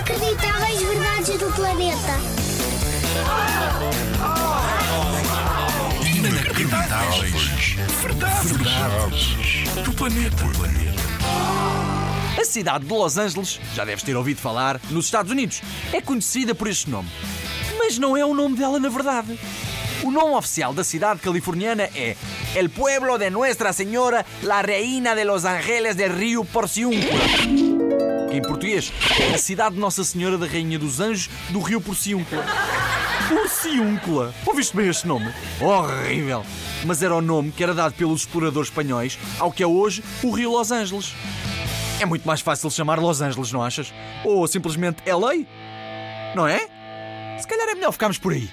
Inacreditáveis verdades do planeta. Inacreditáveis. Verdades. Do planeta. A cidade de Los Angeles, já deves ter ouvido falar, nos Estados Unidos, é conhecida por este nome. Mas não é o nome dela na verdade. O nome oficial da cidade californiana é El Pueblo de Nuestra Señora La Reina de Los Ángeles del Rio Porciúncula. Em português é a cidade de Nossa Senhora da Rainha dos Anjos do Rio Porciúncula. Porciúncula! Ouviste bem este nome? Horrível! Mas era o nome que era dado pelos exploradores espanhóis ao que é hoje o Rio Los Angeles. É muito mais fácil chamar Los Angeles, não achas? Ou simplesmente LA? Não é? Se calhar é melhor ficarmos por aí.